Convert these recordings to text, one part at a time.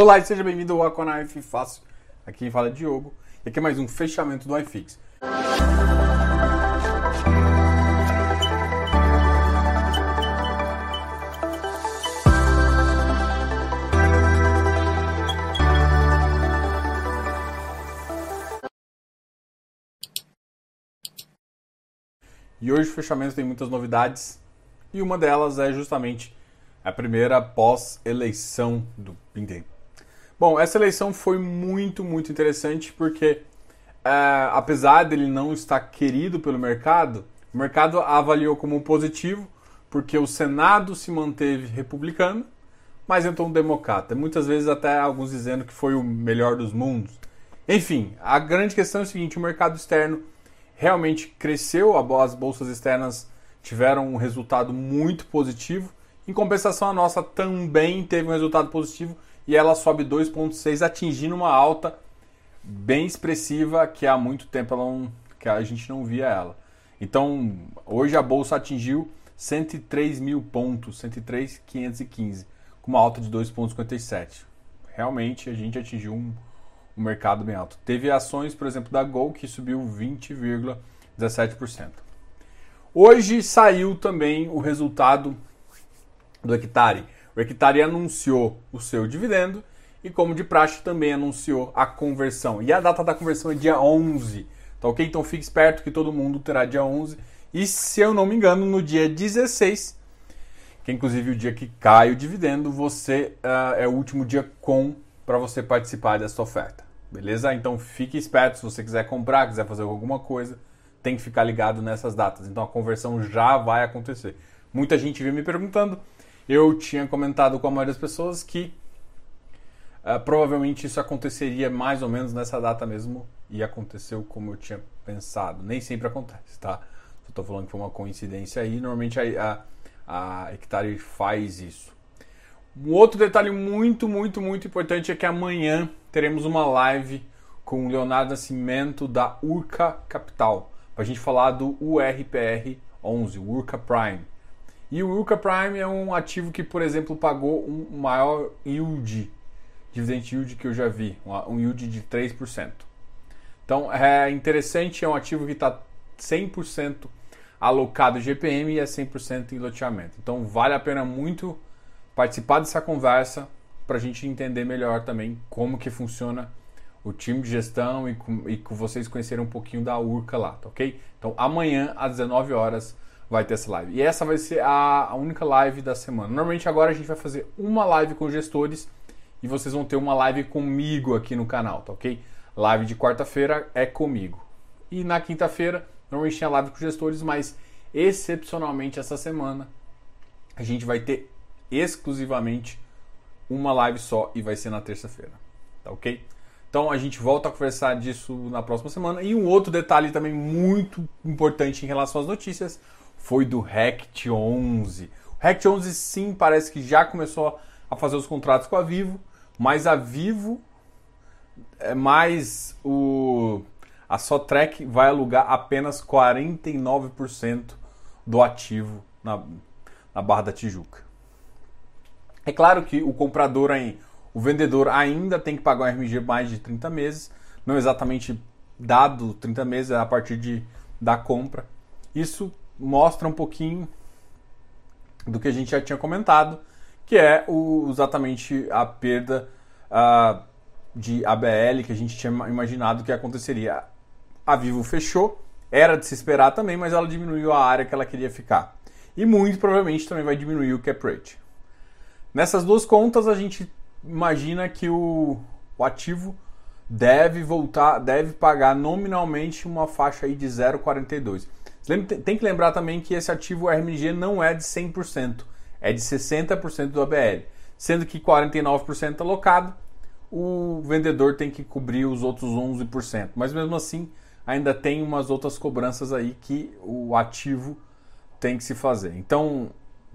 Olá e seja bem-vindo ao Aquanife Fácil. Aqui quem fala é Diogo e aqui é mais um fechamento do iFix. E hoje o fechamento tem muitas novidades e uma delas é justamente a primeira pós-eleição do Pinten. Bom, essa eleição foi muito, muito interessante porque, é, apesar dele não estar querido pelo mercado, o mercado avaliou como positivo porque o Senado se manteve republicano, mas entrou um democrata. Muitas vezes até alguns dizendo que foi o melhor dos mundos. Enfim, a grande questão é o seguinte: o mercado externo realmente cresceu, as bolsas externas tiveram um resultado muito positivo. Em compensação, a nossa também teve um resultado positivo e ela sobe 2,6, atingindo uma alta bem expressiva que há muito tempo ela não, que a gente não via ela. Então, hoje a bolsa atingiu 103 mil pontos, 103,515, com uma alta de 2,57. Realmente a gente atingiu um, o mercado bem alto. Teve ações, por exemplo, da Gol que subiu 20,17%. Hoje saiu também o resultado do Hectare. O Hectare anunciou o seu dividendo e, como de praxe, também anunciou a conversão. E a data da conversão é dia 11, tá ok? Então fique esperto que todo mundo terá dia 11. E se eu não me engano, no dia 16, que é inclusive o dia que cai o dividendo, você uh, é o último dia com para você participar dessa oferta. Beleza? Então fique esperto se você quiser comprar, quiser fazer alguma coisa, tem que ficar ligado nessas datas. Então a conversão já vai acontecer. Muita gente veio me perguntando. Eu tinha comentado com a maioria das pessoas que uh, provavelmente isso aconteceria mais ou menos nessa data mesmo e aconteceu como eu tinha pensado. Nem sempre acontece, tá? Estou falando que foi uma coincidência aí. Normalmente a, a, a Hectare faz isso. Um outro detalhe muito, muito, muito importante é que amanhã teremos uma live com o Leonardo Nascimento da Urca Capital, para a gente falar do URPR 11, o Urca Prime. E o Urca Prime é um ativo que, por exemplo, pagou um maior yield, dividend yield que eu já vi, um yield de 3%. Então é interessante, é um ativo que está 100% alocado GPM e é 100% em loteamento. Então vale a pena muito participar dessa conversa para a gente entender melhor também como que funciona o time de gestão e com, e com vocês conhecerem um pouquinho da Urca lá, tá ok? Então amanhã às 19 horas vai ter essa live. E essa vai ser a, a única live da semana. Normalmente agora a gente vai fazer uma live com gestores e vocês vão ter uma live comigo aqui no canal, tá ok? Live de quarta-feira é comigo. E na quinta-feira, normalmente tinha live com gestores, mas excepcionalmente essa semana a gente vai ter exclusivamente uma live só e vai ser na terça-feira. Tá ok? Então a gente volta a conversar disso na próxima semana. E um outro detalhe também muito importante em relação às notícias foi do Rect 11. O Rect 11 sim parece que já começou a fazer os contratos com a Vivo, mas a Vivo é mais o a Sotrec vai alugar apenas 49% do ativo na, na Barra da Tijuca. É claro que o comprador, o vendedor ainda tem que pagar um RMG mais de 30 meses, não exatamente dado 30 meses, é a partir de, da compra. Isso mostra um pouquinho do que a gente já tinha comentado, que é o, exatamente a perda uh, de ABL que a gente tinha imaginado que aconteceria. A Vivo fechou, era de se esperar também, mas ela diminuiu a área que ela queria ficar. E muito provavelmente também vai diminuir o cap rate. Nessas duas contas, a gente imagina que o, o ativo deve voltar, deve pagar nominalmente uma faixa aí de 0,42. Tem que lembrar também que esse ativo RMG não é de 100%, é de 60% do ABL, sendo que 49% alocado, o vendedor tem que cobrir os outros 11%. Mas mesmo assim, ainda tem umas outras cobranças aí que o ativo tem que se fazer. Então,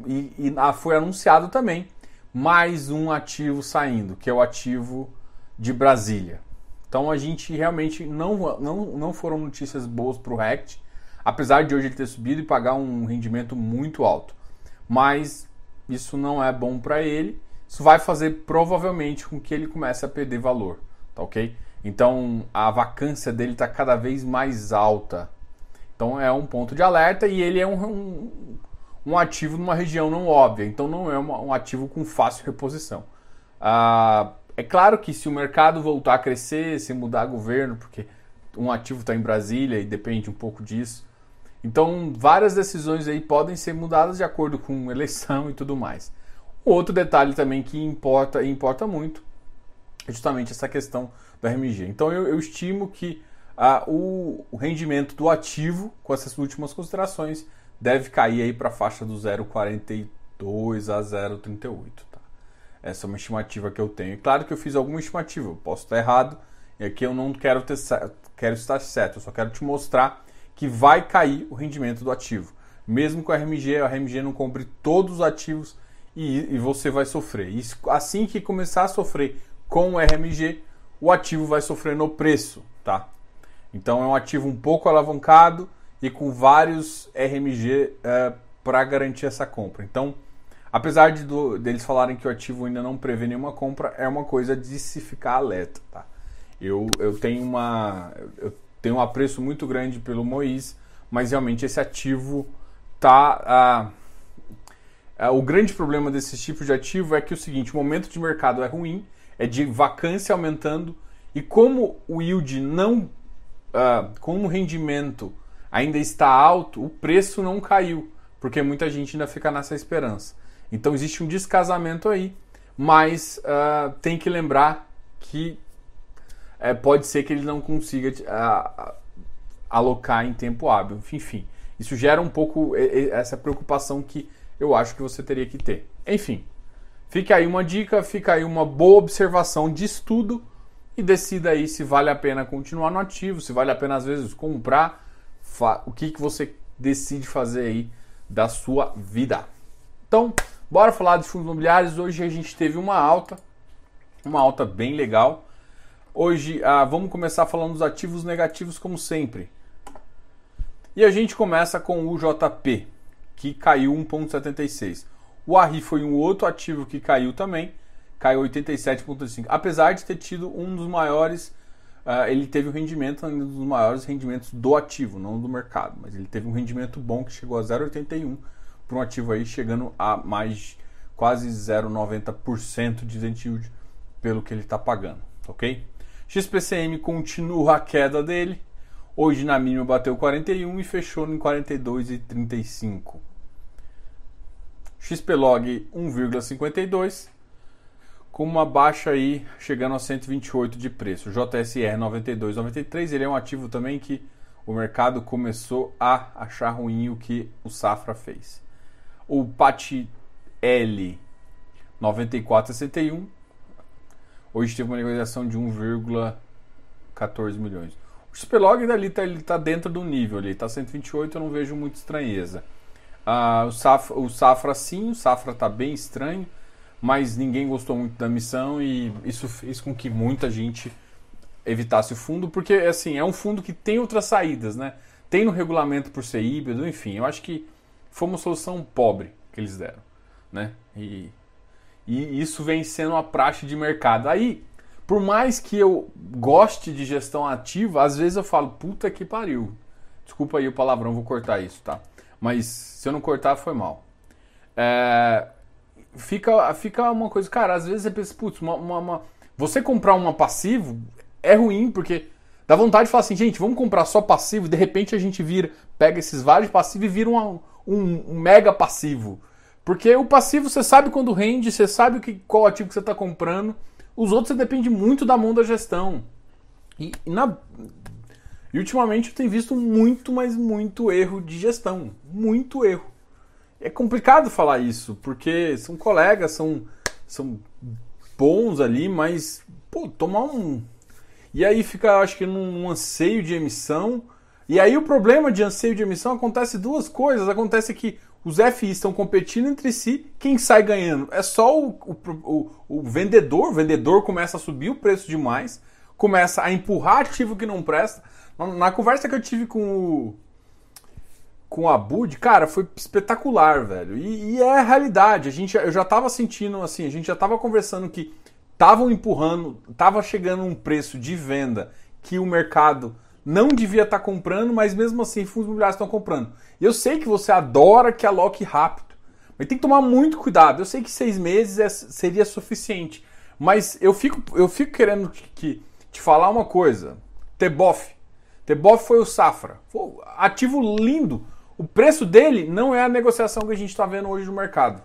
e, e foi anunciado também mais um ativo saindo, que é o ativo de Brasília. Então a gente realmente não, não, não foram notícias boas para o Rect, apesar de hoje ele ter subido e pagar um rendimento muito alto. Mas isso não é bom para ele isso vai fazer provavelmente com que ele comece a perder valor, tá ok? Então a vacância dele está cada vez mais alta. Então é um ponto de alerta e ele é um, um, um ativo numa região não óbvia, então não é uma, um ativo com fácil reposição. Ah, é claro que se o mercado voltar a crescer, se mudar governo, porque um ativo está em Brasília e depende um pouco disso. Então, várias decisões aí podem ser mudadas de acordo com eleição e tudo mais. Outro detalhe também que importa e importa muito é justamente essa questão do RMG. Então, eu, eu estimo que ah, o, o, rendimento do ativo, com essas últimas considerações, deve cair aí para a faixa do 0,42 a 0,38. Tá? Essa é uma estimativa que eu tenho. Claro que eu fiz alguma estimativa, eu posso estar errado, e aqui eu não quero, ter, quero estar certo, eu só quero te mostrar que vai cair o rendimento do ativo. Mesmo com a RMG, a RMG não compre todos os ativos e, e você vai sofrer. Isso, assim que começar a sofrer com o RMG, o ativo vai sofrer no preço, tá? Então é um ativo um pouco alavancado e com vários RMG é, para garantir essa compra. Então, apesar de do, deles falarem que o ativo ainda não prevê nenhuma compra, é uma coisa de se ficar alerta, tá? Eu, eu tenho uma eu tenho um apreço muito grande pelo Mois, mas realmente esse ativo tá ah, ah, o grande problema desse tipo de ativo é que o seguinte, o momento de mercado é ruim, é de vacância aumentando e como o yield não ah, como o rendimento ainda está alto, o preço não caiu, porque muita gente ainda fica nessa esperança. Então existe um descasamento aí, mas uh, tem que lembrar que é, pode ser que ele não consiga uh, alocar em tempo hábil. Enfim, isso gera um pouco essa preocupação que eu acho que você teria que ter. Enfim, fica aí uma dica, fica aí uma boa observação de estudo e decida aí se vale a pena continuar no ativo, se vale a pena às vezes comprar, o que, que você decide fazer aí da sua vida. Então, bora falar de fundos imobiliários. Hoje a gente teve uma alta, uma alta bem legal. Hoje ah, vamos começar falando dos ativos negativos, como sempre. E a gente começa com o JP, que caiu 1,76. O ARRI foi um outro ativo que caiu também, caiu 87,5. Apesar de ter tido um dos maiores, uh, ele teve um rendimento, um dos maiores rendimentos do ativo, não do mercado, mas ele teve um rendimento bom que chegou a 0,81 para um ativo aí chegando a mais quase 0,90% de yield pelo que ele está pagando, ok? XPCM continua a queda dele. Hoje na mínima bateu 41 e fechou em 42,35. XPlog 1,52 com uma baixa aí chegando a 128 de preço. JSR 92,93, ele é um ativo também que o mercado começou a achar ruim o que o Safra fez. O PAT L 94,61 Hoje teve uma negociação de 1,14 milhões. O XPlog dali tá, ele tá dentro do nível ali, tá 128, eu não vejo muita estranheza. Ah, o, Safra, o Safra sim, o Safra tá bem estranho, mas ninguém gostou muito da missão e isso fez com que muita gente evitasse o fundo, porque assim, é um fundo que tem outras saídas, né? Tem no regulamento por ser híbrido, enfim, eu acho que foi uma solução pobre que eles deram, né? E e isso vem sendo uma praxe de mercado. Aí, por mais que eu goste de gestão ativa, às vezes eu falo, puta que pariu. Desculpa aí o palavrão, vou cortar isso, tá? Mas se eu não cortar, foi mal. É, fica, fica uma coisa, cara, às vezes você pensa, putz, uma, uma, uma, você comprar uma passivo é ruim, porque dá vontade de falar assim, gente, vamos comprar só passivo, de repente a gente vira, pega esses vários passivos e vira um, um mega passivo. Porque o passivo você sabe quando rende, você sabe que, qual ativo que você está comprando. Os outros você depende muito da mão da gestão. E, e, na, e ultimamente eu tenho visto muito, mas muito erro de gestão. Muito erro. É complicado falar isso, porque são colegas, são, são bons ali, mas, pô, tomar um. E aí fica, acho que, num anseio de emissão. E aí o problema de anseio de emissão acontece duas coisas. Acontece que os FIs estão competindo entre si, quem sai ganhando? É só o, o, o, o, vendedor, o vendedor começa a subir o preço demais, começa a empurrar ativo que não presta. Na, na conversa que eu tive com o, com a Bud, cara, foi espetacular, velho. E, e, é a realidade. A gente, eu já tava sentindo assim, a gente já tava conversando que estavam empurrando, tava chegando um preço de venda que o mercado não devia estar tá comprando, mas mesmo assim fundos imobiliários estão comprando. Eu sei que você adora que aloque rápido, mas tem que tomar muito cuidado. Eu sei que seis meses é, seria suficiente, mas eu fico, eu fico querendo que, te falar uma coisa. Teboff. Teboff foi o Safra. Foi ativo lindo. O preço dele não é a negociação que a gente está vendo hoje no mercado.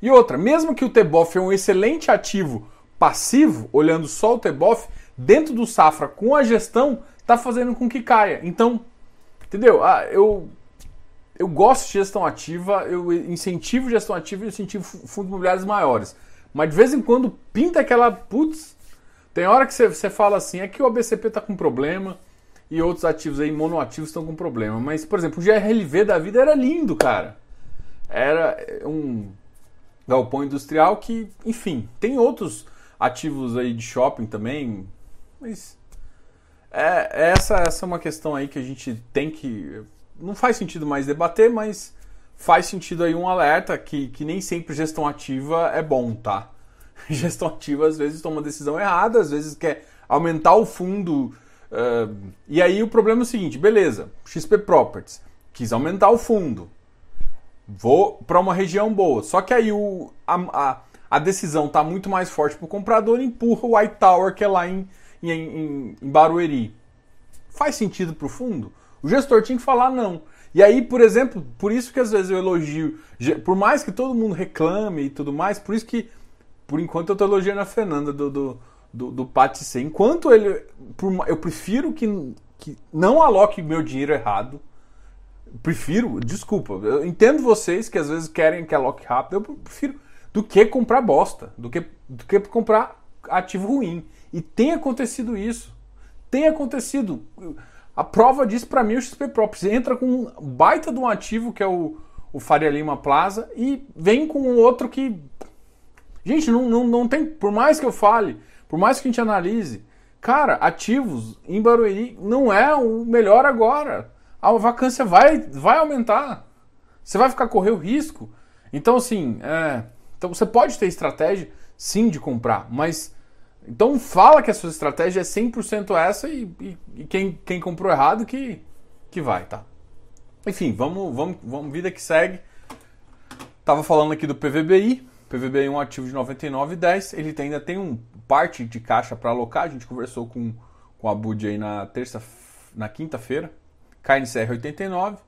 E outra, mesmo que o Teboff é um excelente ativo passivo, olhando só o Teboff, dentro do Safra com a gestão, está fazendo com que caia. Então, entendeu? Ah, eu, eu gosto de gestão ativa, eu incentivo gestão ativa e incentivo fundos imobiliários maiores. Mas de vez em quando pinta aquela. Putz, tem hora que você fala assim, é que o ABCP está com problema e outros ativos aí, monoativos, estão com problema. Mas, por exemplo, o GRLV da vida era lindo, cara. Era um galpão industrial que, enfim, tem outros ativos aí de shopping também, mas é, essa, essa é uma questão aí que a gente tem que. Não faz sentido mais debater, mas faz sentido aí um alerta que, que nem sempre gestão ativa é bom, tá? Gestão ativa às vezes toma decisão errada, às vezes quer aumentar o fundo. Uh, e aí o problema é o seguinte: beleza, XP Properties quis aumentar o fundo, vou para uma região boa. Só que aí o, a, a, a decisão está muito mais forte para o comprador, empurra o White Tower, que é lá em em, em, em Barueri, faz sentido para o fundo? O gestor tinha que falar não. E aí, por exemplo, por isso que às vezes eu elogio, por mais que todo mundo reclame e tudo mais, por isso que, por enquanto, eu estou elogiando a Fernanda do, do, do, do Patice. Enquanto ele. Por, eu prefiro que, que não aloque meu dinheiro errado. Prefiro, desculpa, eu entendo vocês que às vezes querem que aloque rápido, eu prefiro do que comprar bosta, do que, do que comprar ativo ruim. E tem acontecido isso. Tem acontecido. A prova disso para mim é o XP Properties. Entra com um baita de um ativo que é o, o Faria Lima Plaza e vem com um outro que. Gente, não, não, não tem. Por mais que eu fale, por mais que a gente analise, cara, ativos em Barueri não é o melhor agora. A vacância vai, vai aumentar. Você vai ficar correr o risco. Então, assim, é, então você pode ter estratégia, sim, de comprar, mas então fala que a sua estratégia é 100% essa e, e, e, quem, quem comprou errado que, que vai, tá? Enfim, vamos, vamos, vamos, vida que segue. Tava falando aqui do PVBI. PVBI é um ativo de 99,10. Ele ainda tem um parte de caixa para alocar. A gente conversou com, com a Bud aí na terça, na quinta-feira. KNCR 89.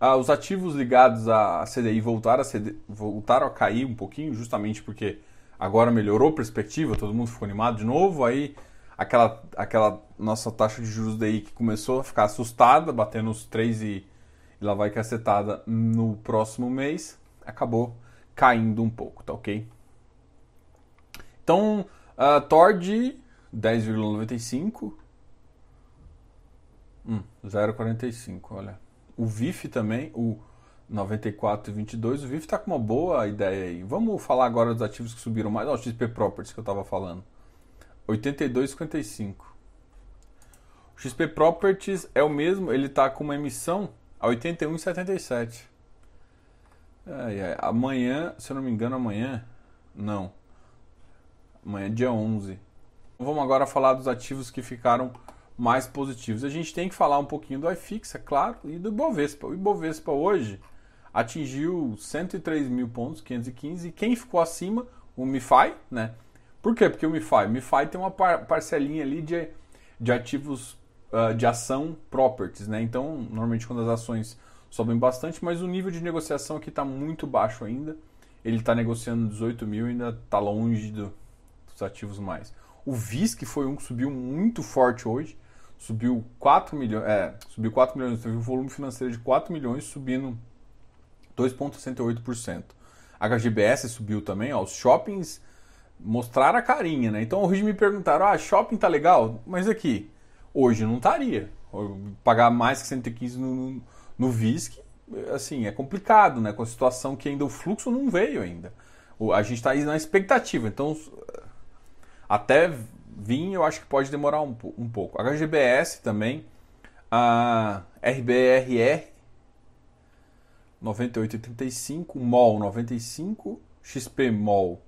Ah, os ativos ligados à CDI voltaram a, CD, voltaram a cair um pouquinho, justamente porque agora melhorou a perspectiva, todo mundo ficou animado de novo, aí aquela, aquela nossa taxa de juros daí que começou a ficar assustada, batendo os 3 e, e lá vai cacetada no próximo mês, acabou caindo um pouco, tá ok? Então, uh, Thor de 10,95, hum, 0,45, olha. O VIF também, o 94 e 22, o VIF está com uma boa ideia aí. Vamos falar agora dos ativos que subiram mais. Ó, o XP Properties que eu estava falando. 82,55. O XP Properties é o mesmo, ele está com uma emissão a 81,77. É, é, amanhã, se eu não me engano, amanhã. Não. Amanhã é dia 11. Vamos agora falar dos ativos que ficaram mais positivos. A gente tem que falar um pouquinho do iFix, é claro, e do Ibovespa. O Ibovespa hoje atingiu 103 mil pontos, 515, e quem ficou acima, o MiFi, né? Por quê? Porque o MiFi, MiFi tem uma par parcelinha ali de, de ativos uh, de ação properties, né? Então, normalmente quando as ações sobem bastante, mas o nível de negociação aqui está muito baixo ainda. Ele está negociando 18 mil e ainda está longe do, dos ativos mais. O VISC foi um que subiu muito forte hoje, subiu 4 milhões, é, subiu 4 milhões, teve um volume financeiro de 4 milhões subindo 2,68%. A HGBS subiu também, ó, os shoppings mostraram a carinha, né? Então hoje me perguntaram, ah, shopping tá legal? Mas aqui, hoje não estaria. Pagar mais que 115 no, no VISC, assim, é complicado, né? Com a situação que ainda o fluxo não veio ainda. A gente está aí na expectativa, então até vir eu acho que pode demorar um, um pouco. HGBS também, a RBRR 98,35, MOL 95, XP MOL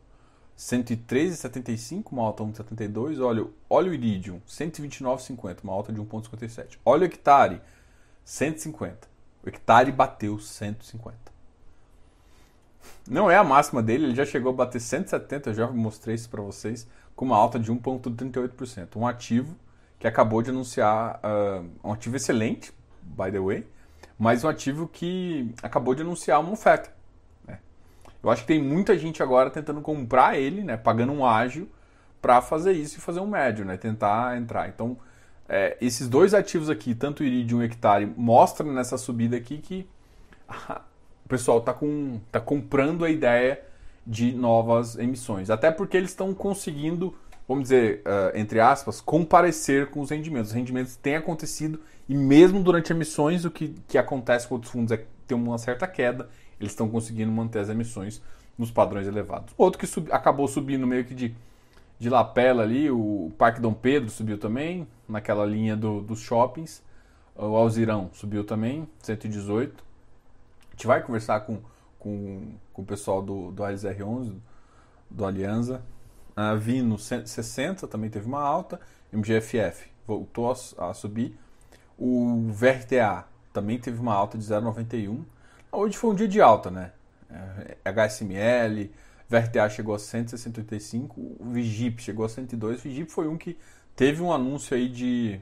113,75, uma alta 1,72. Olha, olha o Iridium, 129,50, uma alta de 1,57. Olha o Hectare, 150. O Hectare bateu 150. Não é a máxima dele, ele já chegou a bater 170, eu já mostrei isso para vocês, com uma alta de 1,38%. Um ativo que acabou de anunciar, uh, um ativo excelente, by the way, mas um ativo que acabou de anunciar uma oferta. Né? Eu acho que tem muita gente agora tentando comprar ele, né, pagando um ágio, para fazer isso e fazer um médio, né, tentar entrar. Então, é, esses dois ativos aqui, tanto o Iridium e o Hectare, mostram nessa subida aqui que o pessoal está com, tá comprando a ideia de novas emissões. Até porque eles estão conseguindo, vamos dizer, uh, entre aspas, comparecer com os rendimentos. Os rendimentos têm acontecido e mesmo durante emissões, o que, que acontece com outros fundos é tem uma certa queda, eles estão conseguindo manter as emissões nos padrões elevados. Outro que sub, acabou subindo meio que de, de lapela ali, o Parque Dom Pedro subiu também, naquela linha do, dos shoppings. O Alzirão subiu também, 118. A gente vai conversar com, com, com o pessoal do, do ASR11, do Alianza. A Vino 60 também teve uma alta. MGFF voltou a, subir. O VRTA também teve uma alta de 0,91. Hoje foi um dia de alta, né? É, HSML, VRTA chegou a 165, o Vigip chegou a 102. O Vigip foi um que teve um anúncio aí de,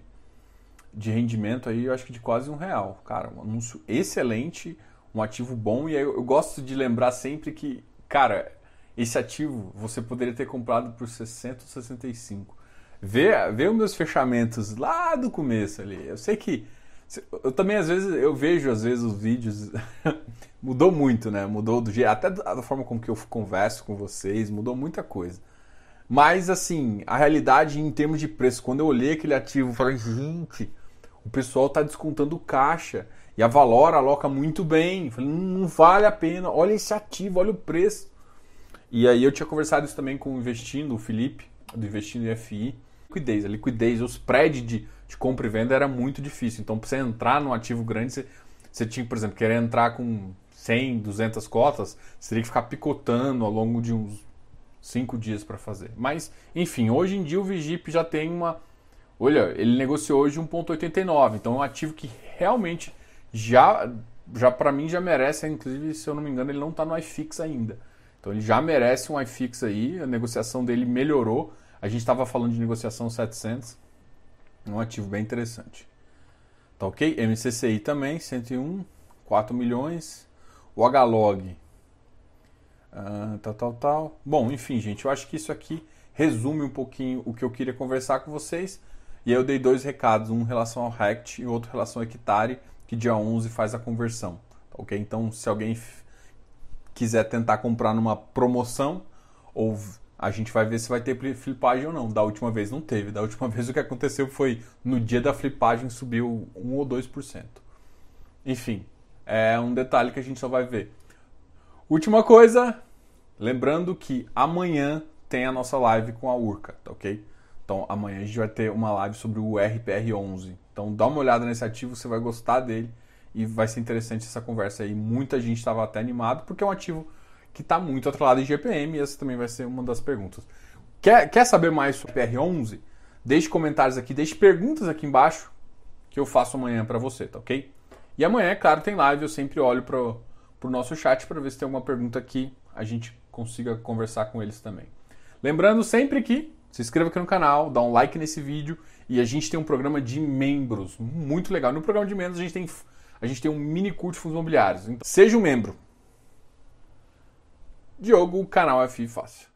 de rendimento aí, eu acho que de quase um real. Cara, um anúncio excelente, um ativo bom. E eu, eu gosto de lembrar sempre que, cara, esse ativo você poderia ter comprado por 60 ou 65 ver, ver os meus fechamentos lá do começo ali. Eu sei que eu também às vezes eu vejo às vezes os vídeos mudou muito, né? Mudou do jeito, até da forma como que eu converso com vocês, mudou muita coisa. Mas assim, a realidade em termos de preço, quando eu olhei aquele ativo, falei, gente, o pessoal está descontando caixa e a Valora aloca muito bem. Falei, não vale a pena. Olha esse ativo, olha o preço. E aí eu tinha conversado isso também com o Investindo, o Felipe, do Investindo em FI liquidez. A liquidez, o spread de, de compra e venda era muito difícil. Então, para você entrar num ativo grande, você, você tinha, por exemplo, querer entrar com 100, 200 cotas, você teria que ficar picotando ao longo de uns 5 dias para fazer. Mas, enfim, hoje em dia o Vigip já tem uma. Olha, ele negociou hoje 1,89. Então, é um ativo que realmente já, já para mim, já merece. Inclusive, se eu não me engano, ele não está no iFix ainda. Então, ele já merece um iFix aí. A negociação dele melhorou. A gente estava falando de negociação 700, um ativo bem interessante. Tá ok? MCCI também, 101, 4 milhões. O HLOG, uh, tal, tal, tal. Bom, enfim, gente, eu acho que isso aqui resume um pouquinho o que eu queria conversar com vocês. E aí eu dei dois recados, um em relação ao RECT e outro em relação ao Hectare, que dia 11 faz a conversão. Tá ok? Então, se alguém quiser tentar comprar numa promoção ou a gente vai ver se vai ter flipagem ou não. Da última vez não teve. Da última vez o que aconteceu foi no dia da flipagem subiu 1 ou 2%. Enfim, é um detalhe que a gente só vai ver. Última coisa, lembrando que amanhã tem a nossa live com a Urca, tá ok? Então amanhã a gente vai ter uma live sobre o RPR11. Então dá uma olhada nesse ativo, você vai gostar dele e vai ser interessante essa conversa aí. Muita gente estava até animado porque é um ativo que está muito atrelado em GPM, e essa também vai ser uma das perguntas. Quer, quer saber mais sobre PR11? Deixe comentários aqui, deixe perguntas aqui embaixo que eu faço amanhã para você, tá ok? E amanhã, é claro, tem live, eu sempre olho para o nosso chat para ver se tem alguma pergunta que a gente consiga conversar com eles também. Lembrando sempre que se inscreva aqui no canal, dá um like nesse vídeo e a gente tem um programa de membros muito legal. No programa de membros a gente tem, a gente tem um mini curso de fundos imobiliários. Então, seja um membro. Diogo, canal FI Fácil.